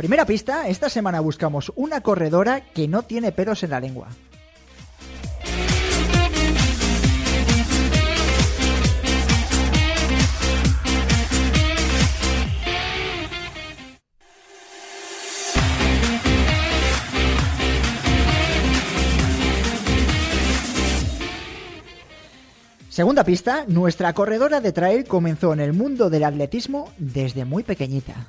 Primera pista, esta semana buscamos una corredora que no tiene pelos en la lengua. Segunda pista, nuestra corredora de trail comenzó en el mundo del atletismo desde muy pequeñita.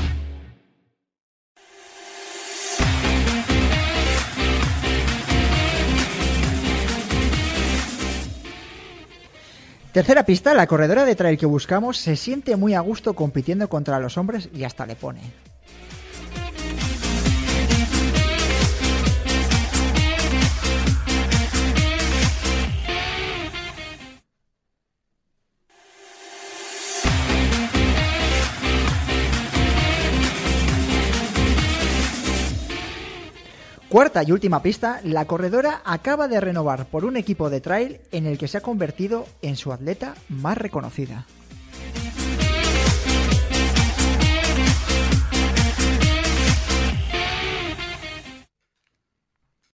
Tercera pista, la corredora de trail que buscamos se siente muy a gusto compitiendo contra los hombres y hasta le pone. Cuarta y última pista, la corredora acaba de renovar por un equipo de trail en el que se ha convertido en su atleta más reconocida.